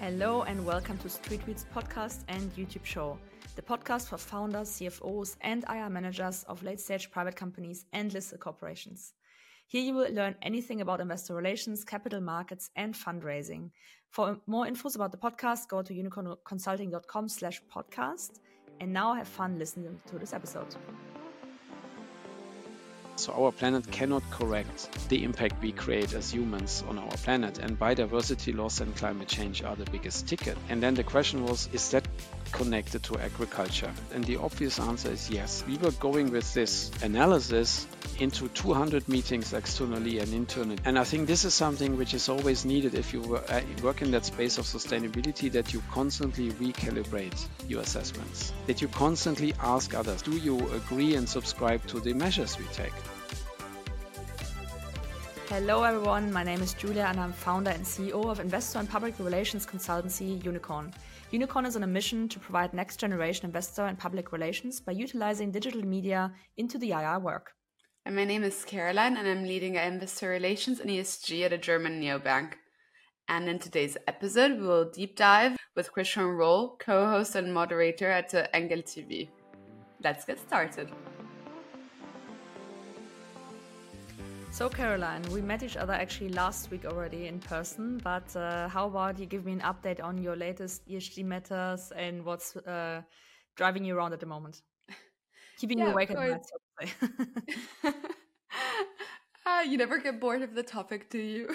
Hello and welcome to Street Tweets podcast and YouTube show, the podcast for founders, CFOs, and IR managers of late stage private companies and listed corporations. Here you will learn anything about investor relations, capital markets, and fundraising. For more infos about the podcast, go to unicornconsulting.com slash podcast. And now have fun listening to this episode. So our planet cannot correct the impact we create as humans on our planet. And biodiversity loss and climate change are the biggest ticket. And then the question was, is that connected to agriculture? And the obvious answer is yes. We were going with this analysis into 200 meetings externally and internally. And I think this is something which is always needed if you uh, work in that space of sustainability that you constantly recalibrate your assessments, that you constantly ask others, do you agree and subscribe to the measures we take? Hello, everyone. My name is Julia, and I'm founder and CEO of investor and public relations consultancy Unicorn. Unicorn is on a mission to provide next generation investor and public relations by utilizing digital media into the IR work. And my name is Caroline, and I'm leading investor relations and ESG at a German neobank. And in today's episode, we will deep dive with Christian Roll, co host and moderator at Engel TV. Let's get started. So, Caroline, we met each other actually last week already in person, but uh, how about you give me an update on your latest ESG matters and what's uh, driving you around at the moment? Keeping yeah, you awake at night, so uh, you never get bored of the topic, do you?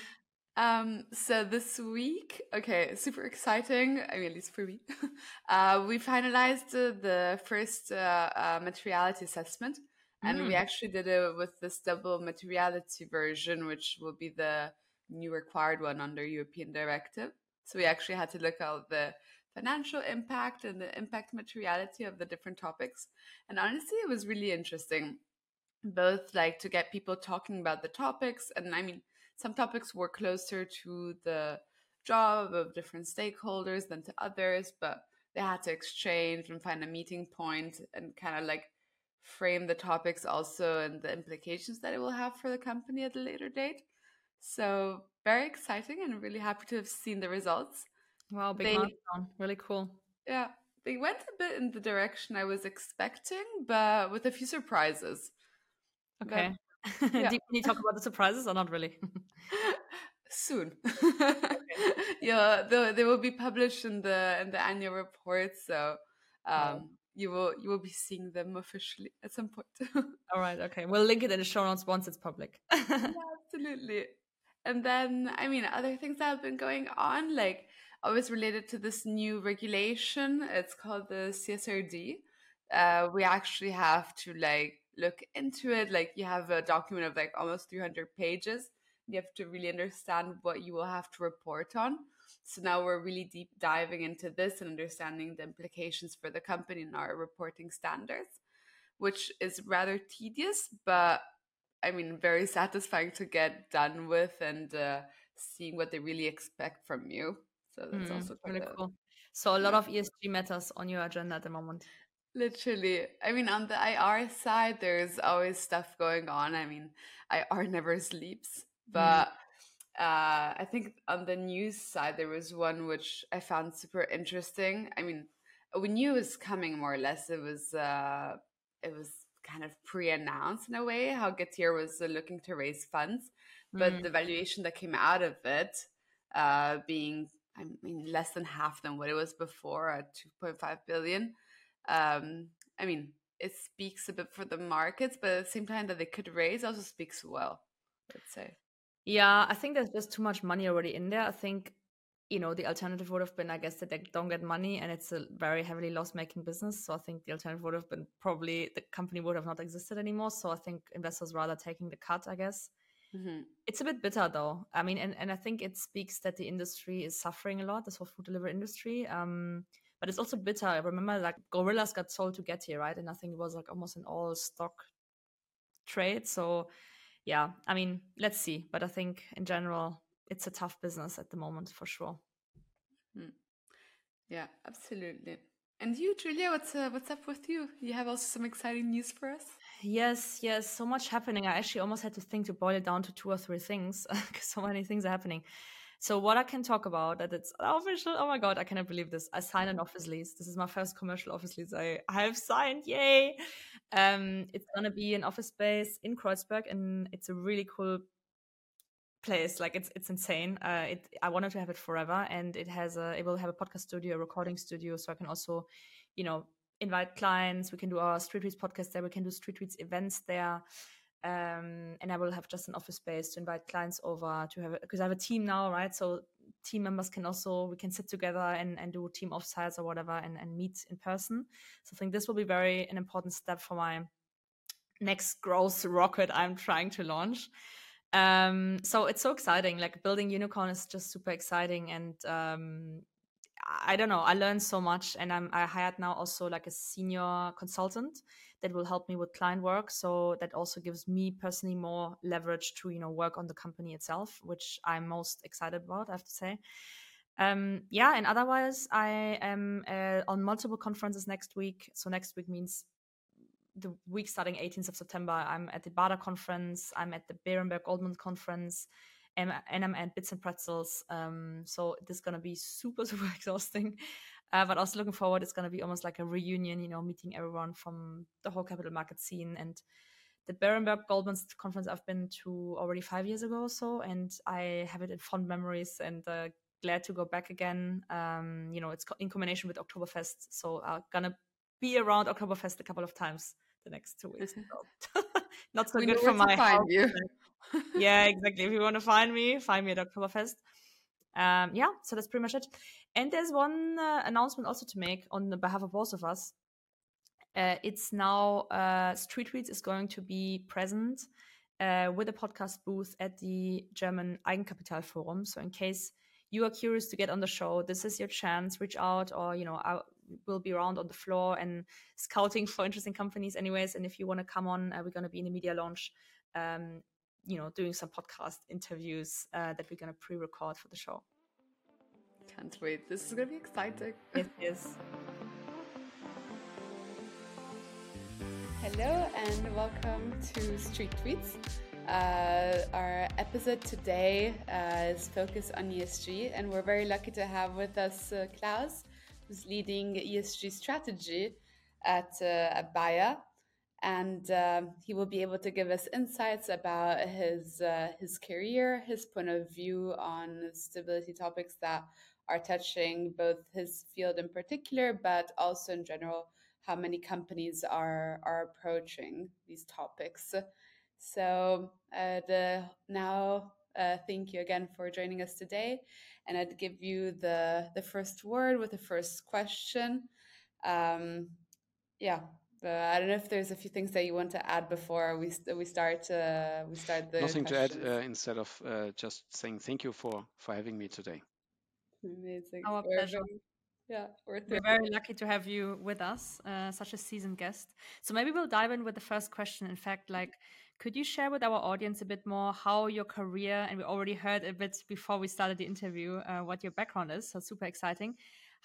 um, so this week, okay, super exciting. I mean, at least for me, uh, we finalized the first uh, uh, materiality assessment and mm. we actually did it with this double materiality version, which will be the new required one under European directive. So we actually had to look at the financial impact and the impact materiality of the different topics. And honestly, it was really interesting, both like to get people talking about the topics. And I mean, some topics were closer to the job of different stakeholders than to others, but they had to exchange and find a meeting point and kind of like frame the topics also and the implications that it will have for the company at a later date. So very exciting and really happy to have seen the results. Wow, big they, milestone. Really cool. Yeah. They went a bit in the direction I was expecting, but with a few surprises. Okay. But, yeah. Do you talk about the surprises or not really? Soon. okay. Yeah, they, they will be published in the in the annual report. So um, you will you will be seeing them officially at some point. All right, okay. We'll link it in the show notes once it's public. yeah, absolutely. And then, I mean, other things that have been going on, like always related to this new regulation. It's called the CSRD. Uh, we actually have to like look into it. Like you have a document of like almost 300 pages. You have to really understand what you will have to report on. So now we're really deep diving into this and understanding the implications for the company and our reporting standards, which is rather tedious, but I mean, very satisfying to get done with and uh, seeing what they really expect from you. So that's mm, also really a, cool. So a lot of ESG matters on your agenda at the moment. Literally. I mean, on the IR side, there's always stuff going on. I mean, IR never sleeps, mm. but mm uh, I think on the news side there was one which I found super interesting. I mean, we knew it was coming more or less. It was uh, it was kind of pre-announced in a way how Getir was uh, looking to raise funds, but mm. the valuation that came out of it uh, being I mean less than half than what it was before at 2.5 billion. Um, I mean, it speaks a bit for the markets, but at the same time that they could raise also speaks well. Let's say. Yeah, I think there's just too much money already in there. I think, you know, the alternative would have been, I guess, that they don't get money and it's a very heavily loss making business. So I think the alternative would have been probably the company would have not existed anymore. So I think investors rather taking the cut, I guess. Mm-hmm. It's a bit bitter though. I mean, and, and I think it speaks that the industry is suffering a lot, this whole food delivery industry. Um, but it's also bitter. I remember like Gorillas got sold to Getir, right? And I think it was like almost an all stock trade. So yeah, I mean, let's see. But I think in general, it's a tough business at the moment for sure. Hmm. Yeah, absolutely. And you, Julia, what's uh, what's up with you? You have also some exciting news for us. Yes, yes, so much happening. I actually almost had to think to boil it down to two or three things because so many things are happening. So what I can talk about that it's official. Oh my god, I cannot believe this. I signed an office lease. This is my first commercial office lease I, I have signed. Yay! Um, it's gonna be an office space in Kreuzberg, and it's a really cool place. Like it's it's insane. Uh, it I wanted to have it forever, and it has a it will have a podcast studio, a recording studio, so I can also, you know, invite clients. We can do our Street Tweets podcast there. We can do Street Tweets events there. Um, and I will have just an office space to invite clients over to have because I have a team now, right? So team members can also we can sit together and, and do team offsites or whatever and, and meet in person. So I think this will be very an important step for my next growth rocket I'm trying to launch. Um, so it's so exciting. Like building unicorn is just super exciting, and um, I don't know. I learned so much, and I'm I hired now also like a senior consultant that will help me with client work. So that also gives me personally more leverage to you know work on the company itself, which I'm most excited about. I have to say. Um, yeah, and otherwise, I am uh, on multiple conferences next week. So next week means the week starting 18th of September. I'm at the BADA conference. I'm at the Berenberg Goldman conference and, and I'm at Bits and Pretzels. Um, so this is going to be super, super exhausting. Uh, but also looking forward, it's going to be almost like a reunion, you know, meeting everyone from the whole capital market scene. And the Berenberg Goldman conference I've been to already five years ago or so, and I have it in fond memories and uh, glad to go back again. Um, you know, it's in combination with Oktoberfest. So I'm going to be around Oktoberfest a couple of times the next two weeks. Not so we good for my find you. yeah, exactly. If you want to find me, find me at Oktoberfest. Um, yeah, so that's pretty much it. And there's one uh, announcement also to make on the behalf of both of us. Uh, it's now uh, Street Tweets is going to be present uh, with a podcast booth at the German Eigenkapital Forum. So in case you are curious to get on the show, this is your chance. Reach out, or you know, I will be around on the floor and scouting for interesting companies, anyways. And if you want to come on, uh, we're going to be in the media launch. Um, you know, doing some podcast interviews uh, that we're going to pre-record for the show. Can't wait. This is going to be exciting. It is. Hello and welcome to Street Tweets. Uh, our episode today uh, is focused on ESG, and we're very lucky to have with us uh, Klaus, who's leading ESG strategy at, uh, Bayer and uh, he will be able to give us insights about his uh, his career, his point of view on stability topics that are touching both his field in particular, but also in general how many companies are are approaching these topics. So uh, now, uh, thank you again for joining us today, and I'd give you the the first word with the first question. Um, yeah, but I don't know if there's a few things that you want to add before we we start uh, we start the nothing questions. to add uh, instead of uh, just saying thank you for for having me today. Amazing. Our we're pleasure. Very, yeah, we're, we're very lucky to have you with us, uh, such a seasoned guest. So maybe we'll dive in with the first question. In fact, like, could you share with our audience a bit more how your career, and we already heard a bit before we started the interview, uh, what your background is. So super exciting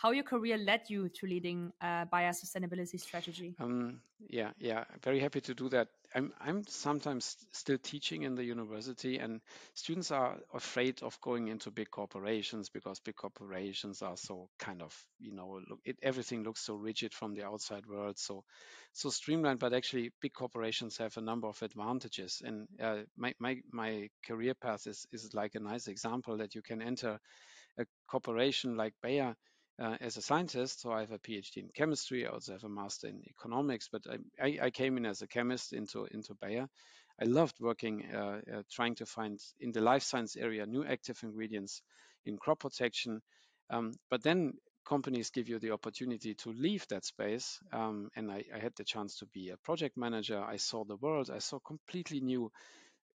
how your career led you to leading uh, Bayer sustainability strategy. Um, yeah, yeah, very happy to do that. I'm I'm sometimes still teaching in the university, and students are afraid of going into big corporations because big corporations are so kind of you know look, it, everything looks so rigid from the outside world, so so streamlined. But actually, big corporations have a number of advantages, and uh, my my my career path is is like a nice example that you can enter a corporation like Bayer uh, as a scientist. So I have a PhD in chemistry. I also have a master in economics. But I, I, I came in as a chemist into into Bayer. I loved working, uh, uh, trying to find in the life science area new active ingredients in crop protection. Um, but then companies give you the opportunity to leave that space. Um, and I, I, had the chance to be a project manager. I saw the world. I saw completely new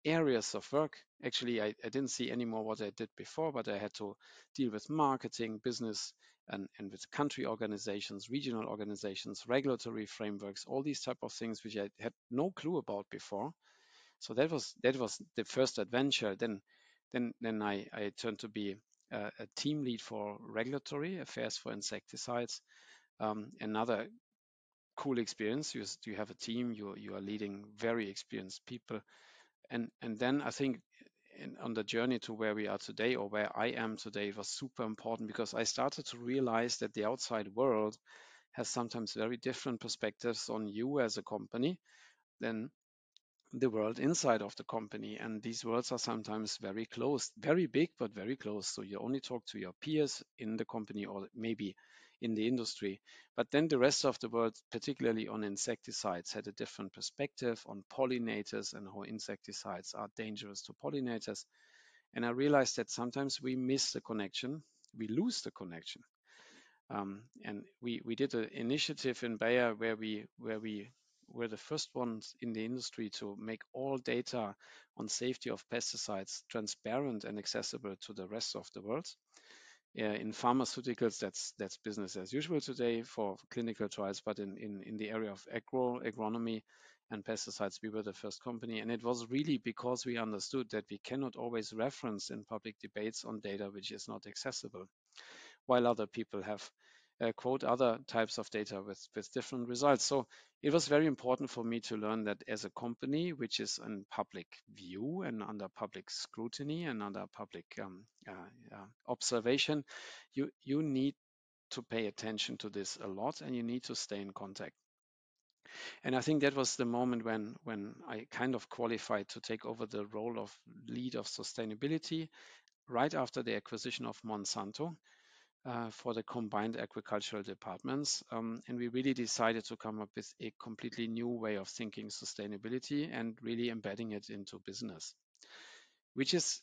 areas of work. Actually, I, I didn't see anymore what I did before, but I had to deal with marketing, business, and, and with country organizations, regional organizations, regulatory frameworks, all these type of things which I had no clue about before. So that was that was the first adventure. Then then then I, I turned to be a, a team lead for regulatory affairs for insecticides. Um, another cool experience. You, you have a team. You you are leading very experienced people, and and then I think in, on the journey to where we are today or where I am today was super important because I started to realize that the outside world has sometimes very different perspectives on you as a company than the world inside of the company. And these worlds are sometimes very close, very big, but very close. So you only talk to your peers in the company or maybe in the industry. But then the rest of the world, particularly on insecticides, had a different perspective on pollinators and how insecticides are dangerous to pollinators. And I realized that sometimes we miss the connection, we lose the connection. Um, and we, we did an initiative in Bayer where we where we were the first ones in the industry to make all data on safety of pesticides transparent and accessible to the rest of the world. In pharmaceuticals, that's that's business as usual today for clinical trials, but in the area of agro agronomy and pesticides, we were the first company. And it was really because we understood that we cannot always reference in public debates on data which is not accessible, while other people have uh, quote other types of data with, with different results. So it was very important for me to learn that as a company, which is in public view and under public scrutiny and under public um, uh, uh, observation, you, you need to pay attention to this a lot and you need to stay in contact. And I think that was the moment when, when I kind of qualified to take over the role of lead of sustainability right after the acquisition of Monsanto for the combined agricultural departments. Um, and we really decided to come up with a completely new way of thinking sustainability and really embedding it into business, which is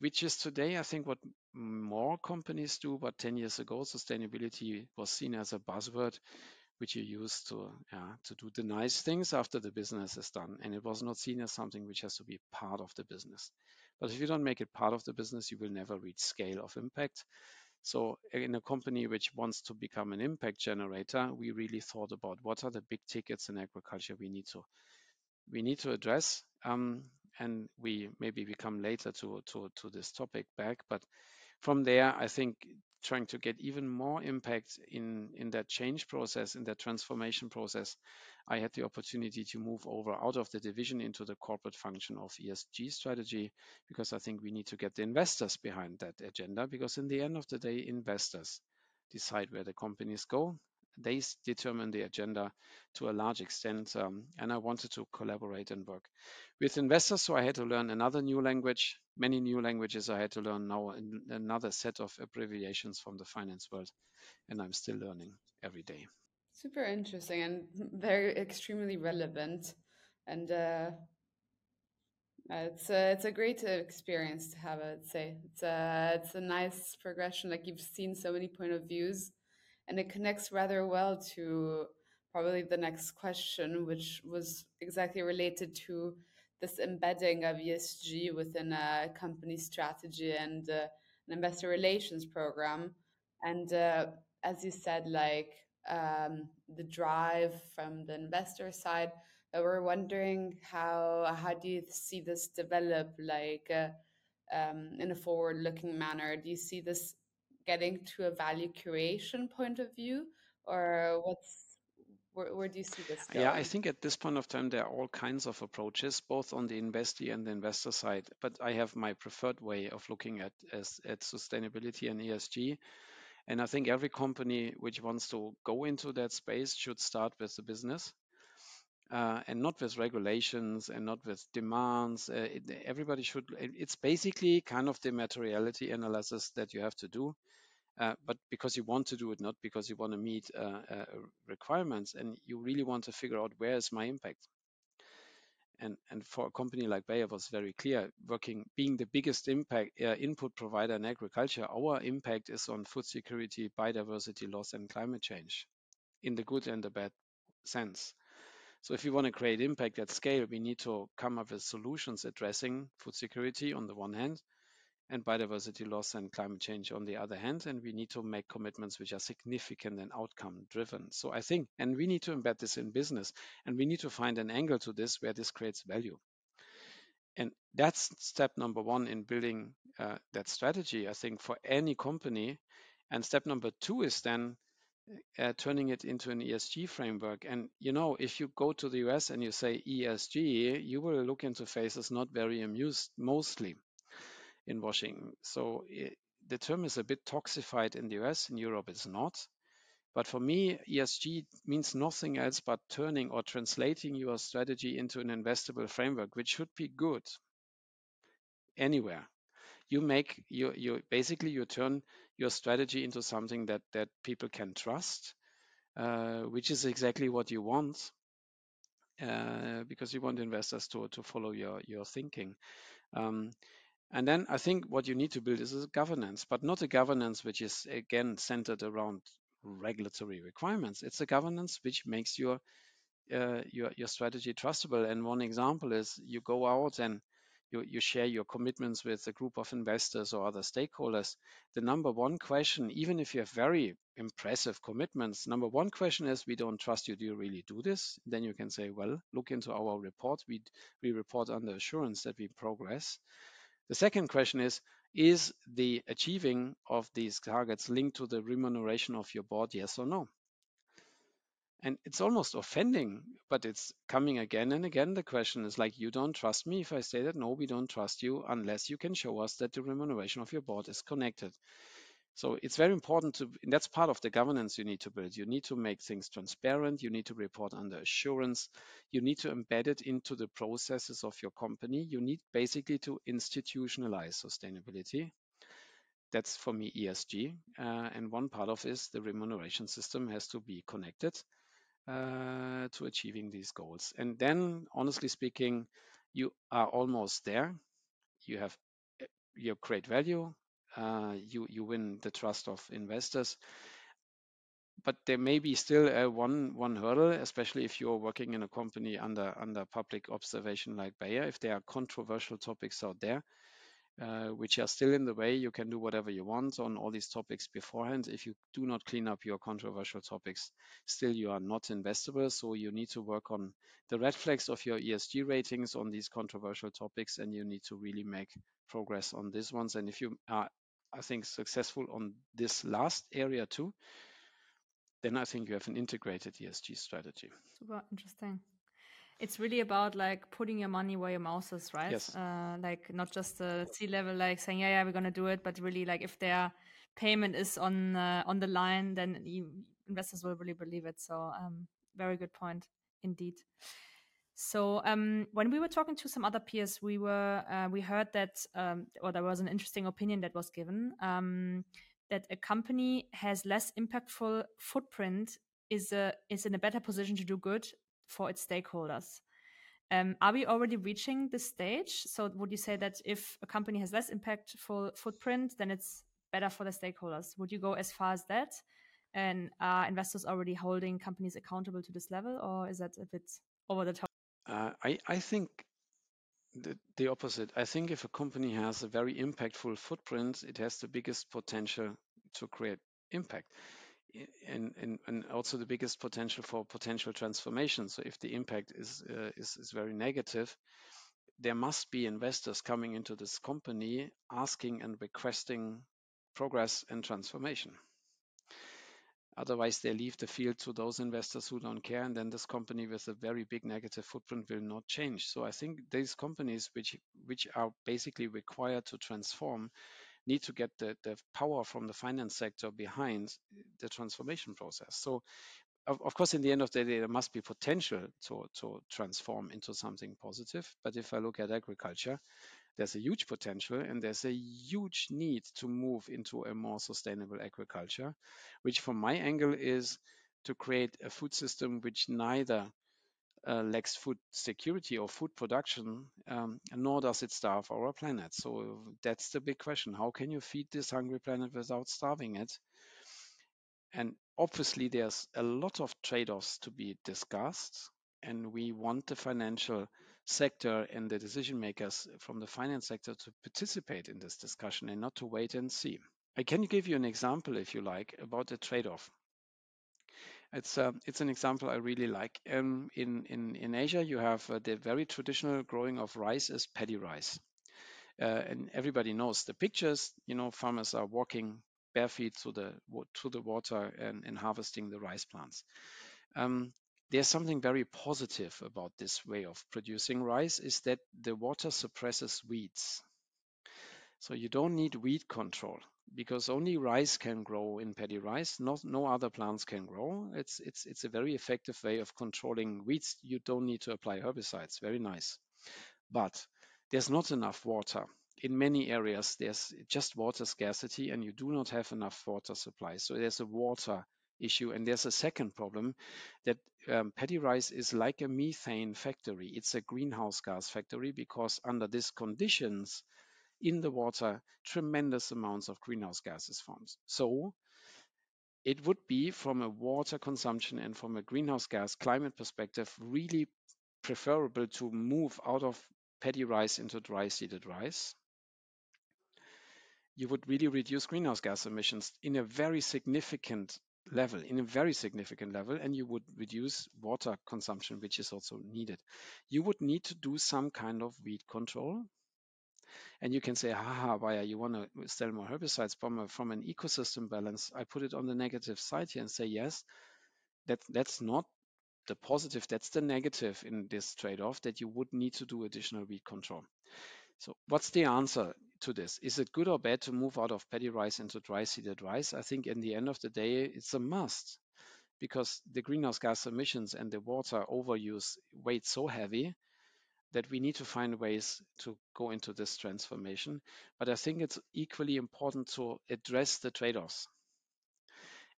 which is today, I think, what more companies do. But 10 years ago, sustainability was seen as a buzzword, which you use to yeah, to do the nice things after the business is done, and it was not seen as something which has to be part of the business. But if you don't make it part of the business, you will never reach scale of impact. So in a company which wants to become an impact generator, we really thought about what are the big tickets in agriculture we need to we need to address. Um, and we maybe we come later to, to, to this topic back. But from there, I think trying to get even more impact in, in that change process, in that transformation process, I had the opportunity to move over out of the division into the corporate function of ESG strategy because I think we need to get the investors behind that agenda because in the end of the day, investors decide where the companies go. They determine the agenda to a large extent, um, and I wanted to collaborate and work with investors. So I had to learn another new language, many new languages I had to learn now, another set of abbreviations from the finance world, and I'm still learning every day. Super interesting and very extremely relevant, and uh, it's a, it's a great experience to have. I'd say it's a it's a nice progression. Like you've seen so many point of views, and it connects rather well to probably the next question, which was exactly related to this embedding of ESG within a company strategy and uh, an investor relations program. And uh, as you said, like um, the drive from the investor side, we're wondering how how do you see this develop, like uh, um, in a forward-looking manner? Do you see this getting to a value creation point of view, or what's where, where do you see this going? Yeah, I think at this point of time, there are all kinds of approaches, both on the investee and the investor side. But I have my preferred way of looking at as at sustainability and ESG. And I think every company which wants to go into that space should start with the business. Uh, and not with regulations and not with demands. Uh, it, everybody should, it's basically kind of the materiality analysis that you have to do uh, but because you want to do it, not because you want to meet uh, uh, requirements, and you really want to figure out where is my impact. And and for a company like Bayer was very clear, working being the biggest impact uh, input provider in agriculture, our impact is on food security, biodiversity loss, and climate change, in the good and the bad sense. So if we want to create impact at scale, we need to come up with solutions addressing food security on the one hand, and biodiversity loss and climate change on the other hand. And we need to make commitments which are significant and outcome driven. So I think, and we need to embed this in business and we need to find an angle to this where this creates value. And that's step number one in building uh, that strategy, I think, for any company. And step number two is then uh, turning it into an ESG framework. And you know, if you go to the US and you say ESG, you will look into faces not very amused mostly in Washington. So it, the term is a bit toxified in the US. In Europe, it's not. But for me, ESG means nothing else but turning or translating your strategy into an investable framework, which should be good anywhere. You make you you basically you turn your strategy into something that that people can trust, uh, which is exactly what you want, uh, because you want investors to to follow your your thinking. Um, and then I think what you need to build is a governance, but not a governance which is again centered around regulatory requirements. It's a governance which makes your uh, your your strategy trustable. And one example is you go out and you, you share your commitments with a group of investors or other stakeholders. The number one question, even if you have very impressive commitments, number one question is, we don't trust you. Do you really do this? Then you can say, well, look into our report. We we report under assurance that we progress. The second question is, is the achieving of these targets linked to the remuneration of your board, yes or no? And it's almost offending, but it's coming again and again. The question is like, you don't trust me if I say that? No, we don't trust you unless you can show us that the remuneration of your board is connected. So it's very important to, and that's part of the governance you need to build. You need to make things transparent. You need to report under assurance. You need to embed it into the processes of your company. You need basically to institutionalize sustainability. That's for me ESG. Uh, and one part of is the remuneration system has to be connected uh, to achieving these goals. And then, honestly speaking, you are almost there. You have eh, you create value. Uh, you you win the trust of investors. But there may be still a one one hurdle, especially if you're working in a company under under public observation like Bayer. If there are controversial topics out there, uh, which are still in the way. You can do whatever you want on all these topics beforehand. If you do not clean up your controversial topics, still you are not investable. So you need to work on the red flags of your ESG ratings on these controversial topics, and you need to really make progress on these ones. And if you are, I think, successful on this last area too, then I think you have an integrated ESG strategy. Super interesting it's really about like putting your money where your mouth is, right? Yes. Uh, like not just the C level, like saying, yeah, yeah, we're gonna do it, but really like if their payment is on uh, on the line, then you, investors will really believe it. So, um, very good point indeed. So um, when we were talking to some other peers, we were uh, we heard that um, or there was an interesting opinion that was given um, that a company has less impactful footprint is a is in a better position to do good for its stakeholders. Um, are we already reaching this stage? So would you say that if a company has less impactful footprint, then it's better for the stakeholders? Would you go as far as that? And are investors already holding companies accountable to this level, or is that a bit over the top? Uh, I, I think the, the opposite. I think if a company has a very impactful footprint, it has the biggest potential to create impact and, and, also the biggest potential for potential transformation. So if the impact is, uh, is, is very negative, there must be investors coming into this company asking and requesting progress and transformation. Otherwise, they leave the field to those investors who don't care, and then this company with a very big negative footprint will not change. So I think these companies, which which are basically required to transform, need to get the, the power from the finance sector behind the transformation process. So of, of, course, in the end of the day, there must be potential to, to transform into something positive. But if I look at agriculture, there's a huge potential and there's a huge need to move into a more sustainable agriculture, which from my angle is to create a food system which neither uh, lacks food security or food production, um, nor does it starve our planet. So that's the big question. How can you feed this hungry planet without starving it? And obviously, there's a lot of trade offs to be discussed. And we want the financial sector and the decision makers from the finance sector to participate in this discussion and not to wait and see. I can give you an example, if you like, about a trade off. It's uh, it's an example I really like. Um, in in in Asia, you have uh, the very traditional growing of rice as paddy rice, uh, and everybody knows the pictures. You know, farmers are walking bare feet to the to the water and, and harvesting the rice plants. Um, there's something very positive about this way of producing rice is that the water suppresses weeds. So you don't need weed control because only rice can grow in paddy rice. Not, no other plants can grow. It's, it's, it's a very effective way of controlling weeds. You don't need to apply herbicides. Very nice. But there's not enough water. In many areas, there's just water scarcity and you do not have enough water supply. So there's a water issue. And there's a second problem that um, paddy rice is like a methane factory. It's a greenhouse gas factory because under these conditions in the water, tremendous amounts of greenhouse gases formed. So it would be from a water consumption and from a greenhouse gas climate perspective, really preferable to move out of paddy rice into dry seeded rice. You would really reduce greenhouse gas emissions in a very significant level, in a very significant level, and you would reduce water consumption, which is also needed. You would need to do some kind of weed control. And you can say, haha, why you want to sell more herbicides from, a, from an ecosystem balance. I put it on the negative side here and say, yes, that, that's not the positive, that's the negative in this trade-off that you would need to do additional weed control. So what's the answer to this? Is it good or bad to move out of paddy rice into dry seeded rice? I think in the end of the day, it's a must because the greenhouse gas emissions and the water overuse weigh so heavy that we need to find ways to go into this transformation. But I think it's equally important to address the trade-offs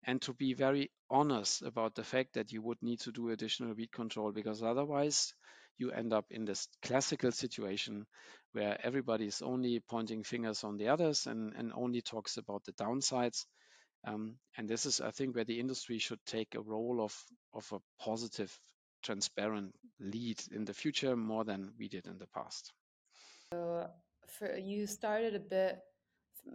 and to be very honest about the fact that you would need to do additional weed control because otherwise you end up in this classical situation where everybody is only pointing fingers on the others and, and only talks about the downsides. Um, and this is, I think, where the industry should take a role of, of a positive, transparent lead in the future more than we did in the past. So for you started a bit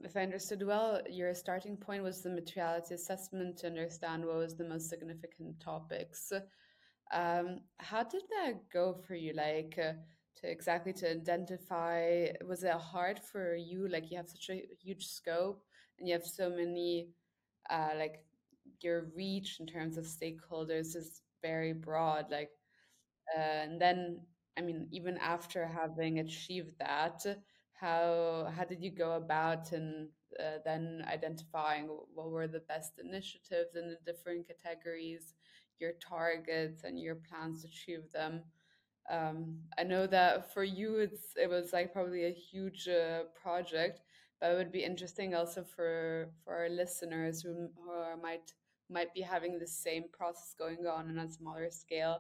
if I understood well, your starting point was the materiality assessment to understand what was the most significant topics. Um, how did that go for you? Like uh, to exactly to identify, was it hard for you? Like you have such a huge scope and you have so many, uh, like your reach in terms of stakeholders is very broad. Like, uh, and then, I mean, even after having achieved that, how how did you go about and uh, then identifying what were the best initiatives in the different categories, your targets and your plans to achieve them? Um, I know that for you, it's it was like probably a huge uh, project, but it would be interesting also for for our listeners who, who might might be having the same process going on on a smaller scale,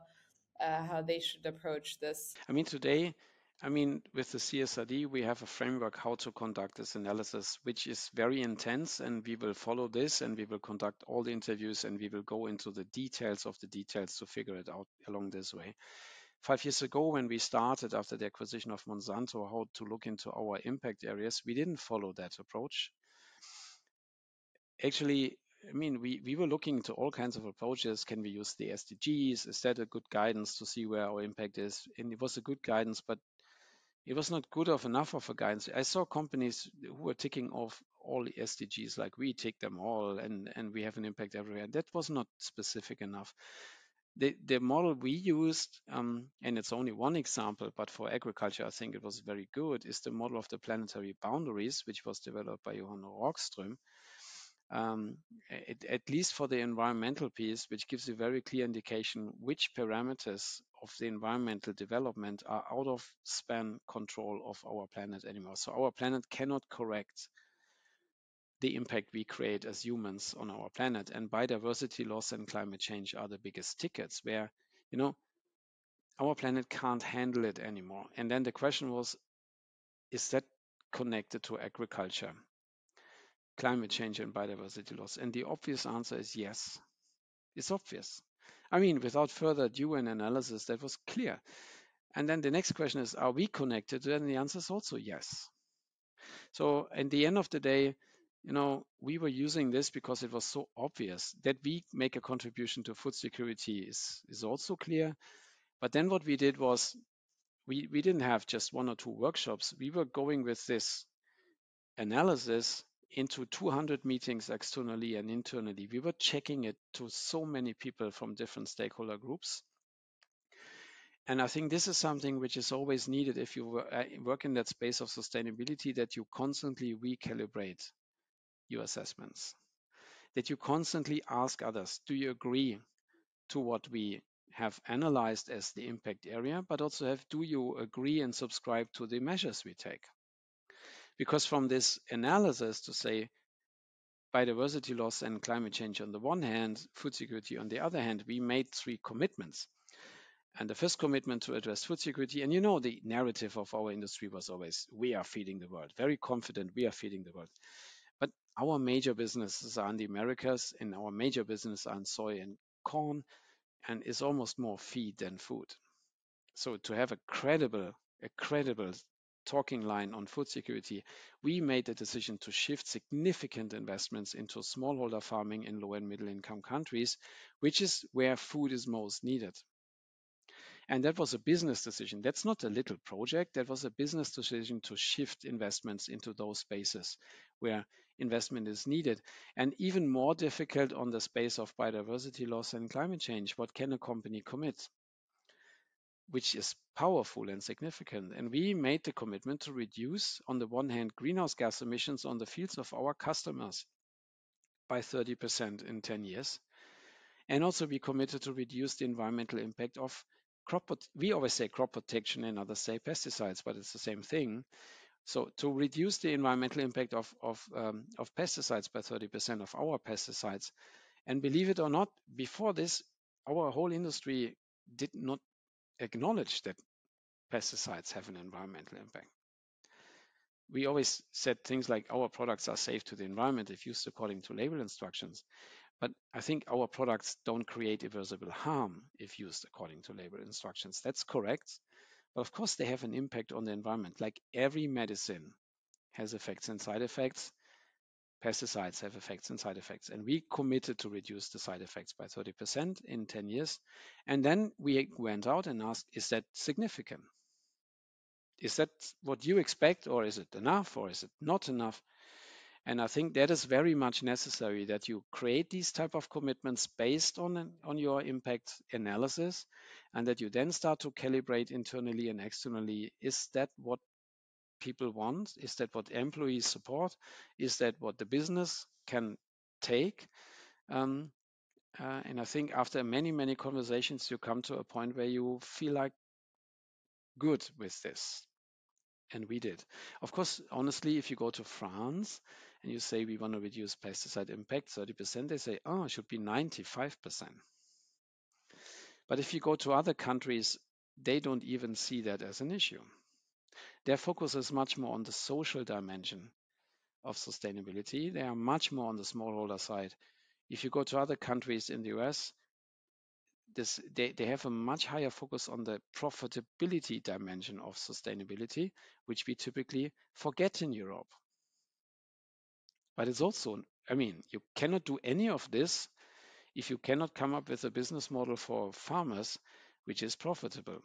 uh, how they should approach this. I mean, today I mean, with the CSRD, we have a framework how to conduct this analysis, which is very intense, and we will follow this and we will conduct all the interviews and we will go into the details of the details to figure it out along this way. Five years ago, when we started after the acquisition of Monsanto, how to look into our impact areas, we didn't follow that approach. Actually, I mean, we, we were looking into all kinds of approaches. Can we use the SDGs? Is that a good guidance to see where our impact is? And it was a good guidance, but it was not good of enough of a guidance. I saw companies who were ticking off all the SDGs, like we tick them all, and and we have an impact everywhere. That was not specific enough. The the model we used, um, and it's only one example, but for agriculture, I think it was very good. Is the model of the planetary boundaries, which was developed by Johan Rockström, um, at least for the environmental piece, which gives a very clear indication which parameters of the environmental development are out of span control of our planet anymore. So our planet cannot correct the impact we create as humans on our planet. And biodiversity loss and climate change are the biggest tickets where, you know, our planet can't handle it anymore. And then the question was, is that connected to agriculture? Climate change and biodiversity loss? And the obvious answer is yes. It's obvious. I mean, without further ado and analysis, that was clear. And then the next question is, are we connected? And the answer is also yes. So at the end of the day, you know, we were using this because it was so obvious that we make a contribution to food security is, is also clear. But then what we did was we, we didn't have just one or two workshops. We were going with this analysis into 200 meetings externally and internally. We were checking it to so many people from different stakeholder groups. And I think this is something which is always needed if you uh, work in that space of sustainability that you constantly recalibrate your assessments, that you constantly ask others, do you agree to what we have analyzed as the impact area, but also have, do you agree and subscribe to the measures we take? Because from this analysis to say biodiversity loss and climate change on the one hand, food security on the other hand, we made three commitments. And the first commitment to address food security, and you know, the narrative of our industry was always we are feeding the world, very confident we are feeding the world. But our major businesses are in the Americas, and our major business are in soy and corn, and is almost more feed than food. So to have a credible, a credible talking line on food security, we made the decision to shift significant investments into smallholder farming in low and middle income countries, which is where food is most needed. And that was a business decision. That's not a little project. That was a business decision to shift investments into those spaces where investment is needed. And even more difficult on the space of biodiversity loss and climate change. What can a company commit? Which is powerful and significant. And we made the commitment to reduce, on the one hand, greenhouse gas emissions on the fields of our customers by 30% in 10 years. And also, we committed to reduce the environmental impact of crop, we always say crop protection and others say pesticides, but it's the same thing. So to reduce the environmental impact of, of, um, of pesticides by 30% of our pesticides, and believe it or not, before this, our whole industry did not acknowledge that pesticides have an environmental impact. We always said things like our products are safe to the environment if used according to label instructions. But I think our products don't create irreversible harm if used according to label instructions. That's correct. But of course, they have an impact on the environment. Like every medicine has effects and side effects, pesticides have effects and side effects. And we committed to reduce the side effects by 30% in 10 years. And then we went out and asked, is that significant? Is that what you expect, or is it enough, or is it not enough? And I think that is very much necessary that you create these type of commitments based on, on your impact analysis and that you then start to calibrate internally and externally. Is that what people want? Is that what employees support? Is that what the business can take? Um, uh, and I think after many, many conversations, you come to a point where you feel like good with this. And we did. Of course, honestly, if you go to France, and you say we want to reduce pesticide impact 30%, they say, oh, it should be 95%. But if you go to other countries, they don't even see that as an issue. Their focus is much more on the social dimension of sustainability. They are much more on the smallholder side. If you go to other countries in the US, this, they, they have a much higher focus on the profitability dimension of sustainability, which we typically forget in Europe. But it's also, I mean, you cannot do any of this if you cannot come up with a business model for farmers which is profitable.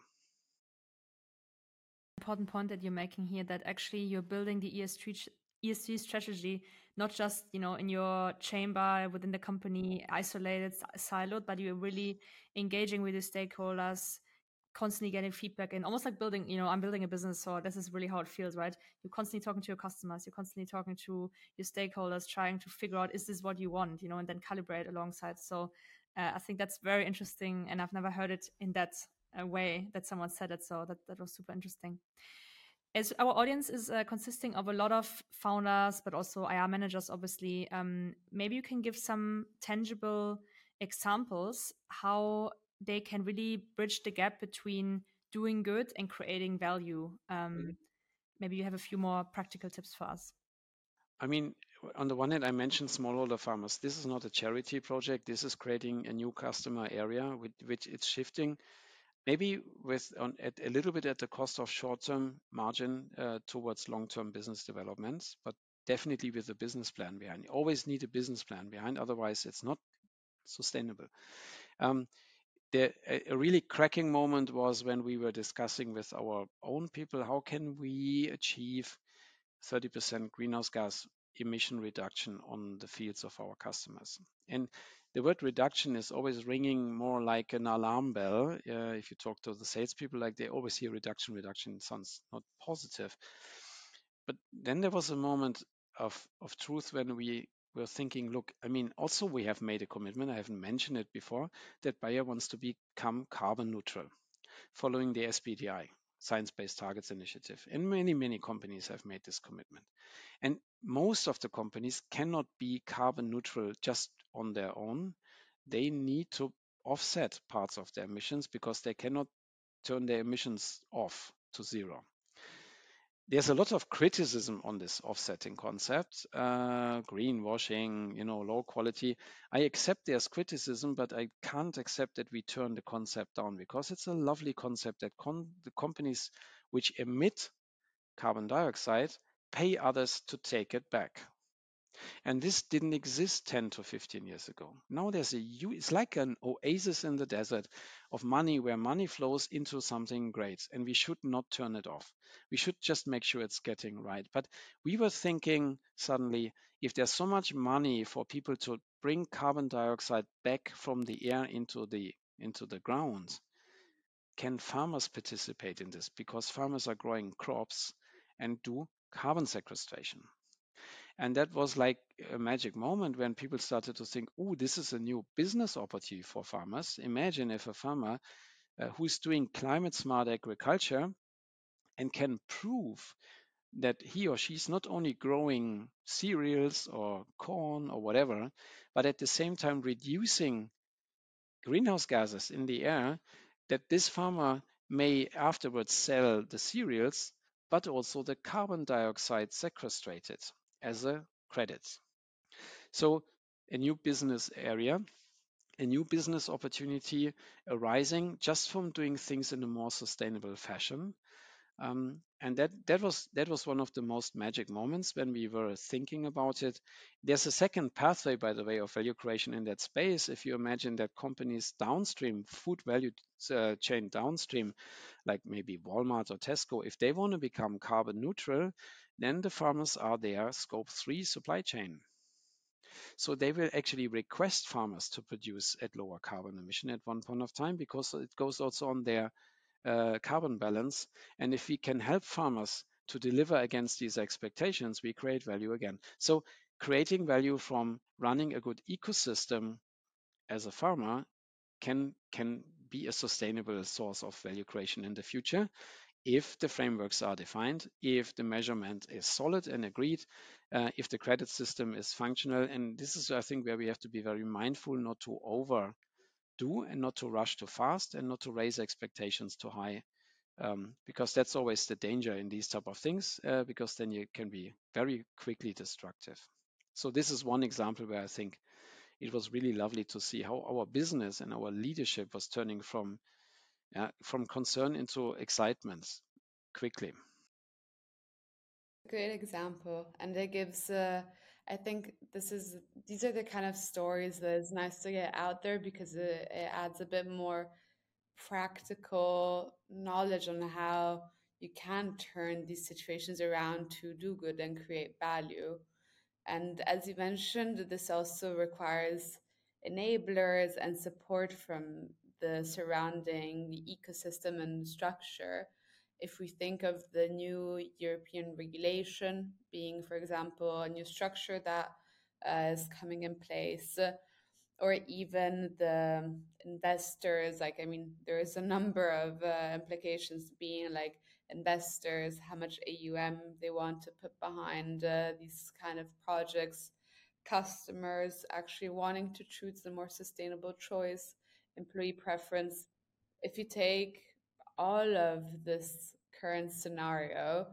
Important point that you're making here that actually you're building the ESG ESG strategy not just you know in your chamber within the company isolated siloed but you're really engaging with the stakeholders constantly getting feedback and almost like building, you know, I'm building a business, so this is really how it feels, right? You're constantly talking to your customers, you're constantly talking to your stakeholders, trying to figure out is this what you want, you know, and then calibrate alongside. So uh, I think that's very interesting, and I've never heard it in that uh, way that someone said it. So that that was super interesting. As our audience is uh, consisting of a lot of founders, but also IR managers, obviously, um, maybe you can give some tangible examples how they can really bridge the gap between doing good and creating value. Um, mm-hmm. Maybe you have a few more practical tips for us. I mean, on the one hand, I mentioned smallholder farmers. This is not a charity project. This is creating a new customer area, which, which it's shifting, maybe with on, at, a little bit at the cost of short-term margin uh, towards long-term business developments, but definitely with a business plan behind. You always need a business plan behind, otherwise it's not sustainable. Um, the, a really cracking moment was when we were discussing with our own people how can we achieve 30% greenhouse gas emission reduction on the fields of our customers. And the word reduction is always ringing more like an alarm bell. Uh, if you talk to the salespeople, like they always hear reduction, reduction sounds not positive. But then there was a moment of, of truth when we were thinking, look, I mean, also we have made a commitment, I haven't mentioned it before, that Bayer wants to become carbon neutral following the SBTI, Science Based Targets Initiative. And many, many companies have made this commitment. And most of the companies cannot be carbon neutral just on their own. They need to offset parts of their emissions because they cannot turn their emissions off to zero there's a lot of criticism on this offsetting concept, uh, greenwashing, you know, low quality. I accept there's criticism, but I can't accept that we turn the concept down because it's a lovely concept that con- the companies which emit carbon dioxide pay others to take it back. And this didn't exist 10 to 15 years ago. Now there's a, it's like an oasis in the desert of money where money flows into something great and we should not turn it off. We should just make sure it's getting right. But we were thinking suddenly, if there's so much money for people to bring carbon dioxide back from the air into the, into the ground, can farmers participate in this? Because farmers are growing crops and do carbon sequestration. And that was like a magic moment when people started to think, oh, this is a new business opportunity for farmers. Imagine if a farmer uh, who's doing climate smart agriculture and can prove that he or she is not only growing cereals or corn or whatever, but at the same time reducing greenhouse gases in the air, that this farmer may afterwards sell the cereals, but also the carbon dioxide sequestrated as a credit. So a new business area, a new business opportunity arising just from doing things in a more sustainable fashion. Um, and that that was that was one of the most magic moments when we were thinking about it. There's a second pathway, by the way, of value creation in that space. If you imagine that companies downstream, food value uh, chain downstream, like maybe Walmart or Tesco, if they want to become carbon neutral, then the farmers are their scope three supply chain. So they will actually request farmers to produce at lower carbon emission at one point of time because it goes also on their carbon balance. And if we can help farmers to deliver against these expectations, we create value again. So creating value from running a good ecosystem as a farmer can can be a sustainable source of value creation in the future if the frameworks are defined, if the measurement is solid and agreed, uh, if the credit system is functional. And this is, I think, where we have to be very mindful not to overdo and not to rush too fast and not to raise expectations too high. Um, because that's always the danger in these type of things, uh, because then you can be very quickly destructive. So this is one example where I think it was really lovely to see how our business and our leadership was turning from yeah, from concern into excitement quickly. Great example, and it gives. Uh, I think this is these are the kind of stories that is nice to get out there because it, it adds a bit more practical knowledge on how you can turn these situations around to do good and create value. And as you mentioned, this also requires enablers and support from the surrounding ecosystem and structure. If we think of the new European regulation being, for example, a new structure that uh, is coming in place, or even the investors, like, I mean, there is a number of uh, implications being like investors, how much AUM they want to put behind uh, these kind of projects, customers actually wanting to choose the more sustainable choice employee preference, if you take all of this current scenario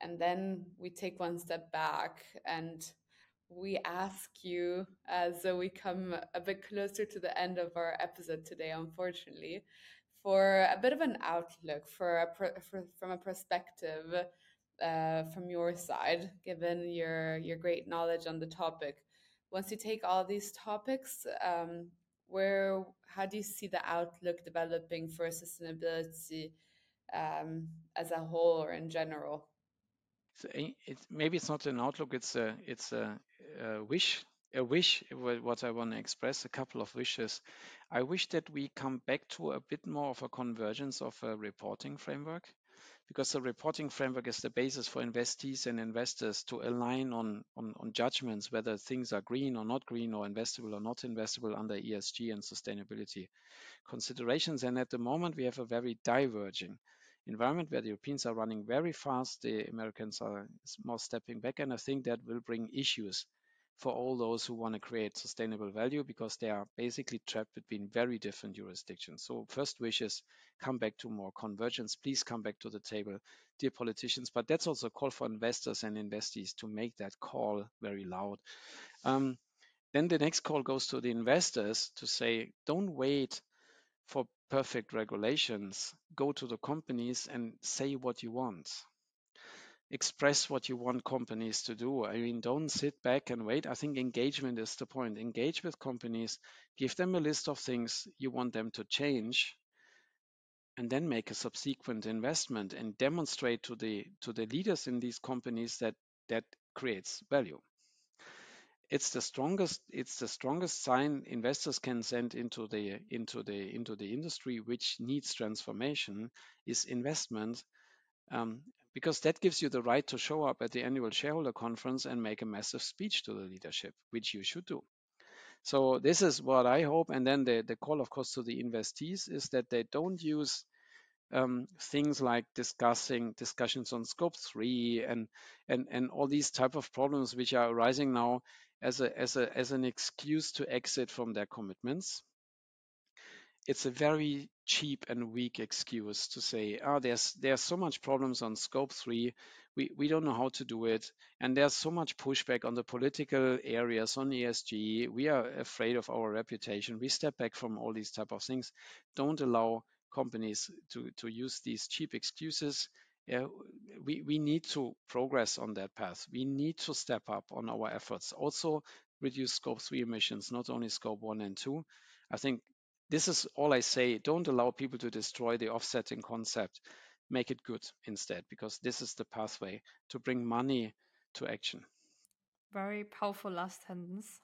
and then we take one step back and we ask you as we come a bit closer to the end of our episode today, unfortunately, for a bit of an outlook for, a, for from a perspective uh, from your side, given your your great knowledge on the topic. Once you take all these topics, um, where how do you see the outlook developing for sustainability um, as a whole or in general? So it, maybe it's not an outlook; it's a it's a, a wish a wish, what I want to express, a couple of wishes. I wish that we come back to a bit more of a convergence of a reporting framework because the reporting framework is the basis for investees and investors to align on, on, on, judgments whether things are green or not green or investable or not investable under ESG and sustainability considerations. And at the moment, we have a very diverging environment where the Europeans are running very fast, the Americans are more stepping back. And I think that will bring issues for all those who want to create sustainable value because they are basically trapped between very different jurisdictions. So first wish is come back to more convergence. Please come back to the table, dear politicians. But that's also a call for investors and investees to make that call very loud. Um, then the next call goes to the investors to say, don't wait for perfect regulations. Go to the companies and say what you want express what you want companies to do. I mean, don't sit back and wait. I think engagement is the point. Engage with companies, give them a list of things you want them to change, and then make a subsequent investment and demonstrate to the to the leaders in these companies that that creates value. It's the strongest it's the strongest sign investors can send into the into the into the industry which needs transformation is investment um, because that gives you the right to show up at the annual shareholder conference and make a massive speech to the leadership, which you should do. So this is what I hope. And then the, the call, of course, to the investees is that they don't use um, things like discussing discussions on scope three and and and all these type of problems which are arising now as a as a as an excuse to exit from their commitments it's a very cheap and weak excuse to say, oh, there's there's so much problems on scope three, we, we don't know how to do it, and there's so much pushback on the political areas on ESG. We are afraid of our reputation. We step back from all these type of things. Don't allow companies to, to use these cheap excuses. Uh, we, we need to progress on that path. We need to step up on our efforts. Also, reduce scope three emissions, not only scope one and two. I think this is all I say. Don't allow people to destroy the offsetting concept. Make it good instead, because this is the pathway to bring money to action. Very powerful last sentence.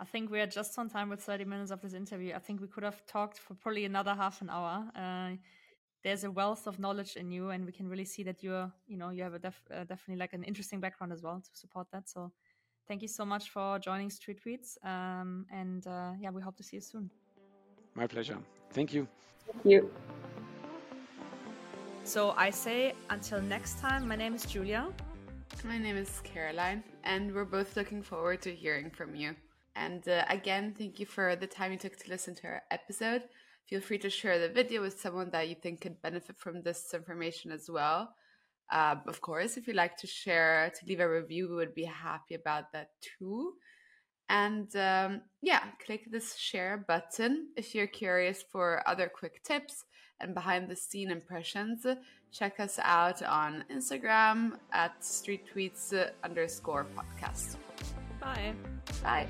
I think we are just on time with 30 minutes of this interview. I think we could have talked for probably another half an hour. Uh, there's a wealth of knowledge in you, and we can really see that you're, you know, you have a def- uh, definitely like an interesting background as well to support that. So, thank you so much for joining Street Tweets. Um, and uh, yeah, we hope to see you soon. My pleasure. Thank you. Thank you. So I say until next time, my name is Julia. My name is Caroline, and we're both looking forward to hearing from you. And uh, again, thank you for the time you took to listen to our episode. Feel free to share the video with someone that you think could benefit from this information as well. Uh, of course, if you'd like to share, to leave a review, we would be happy about that too. And um, yeah, click this share button if you're curious for other quick tips and behind the scene impressions. Check us out on Instagram at street tweets underscore podcast. Bye. Bye.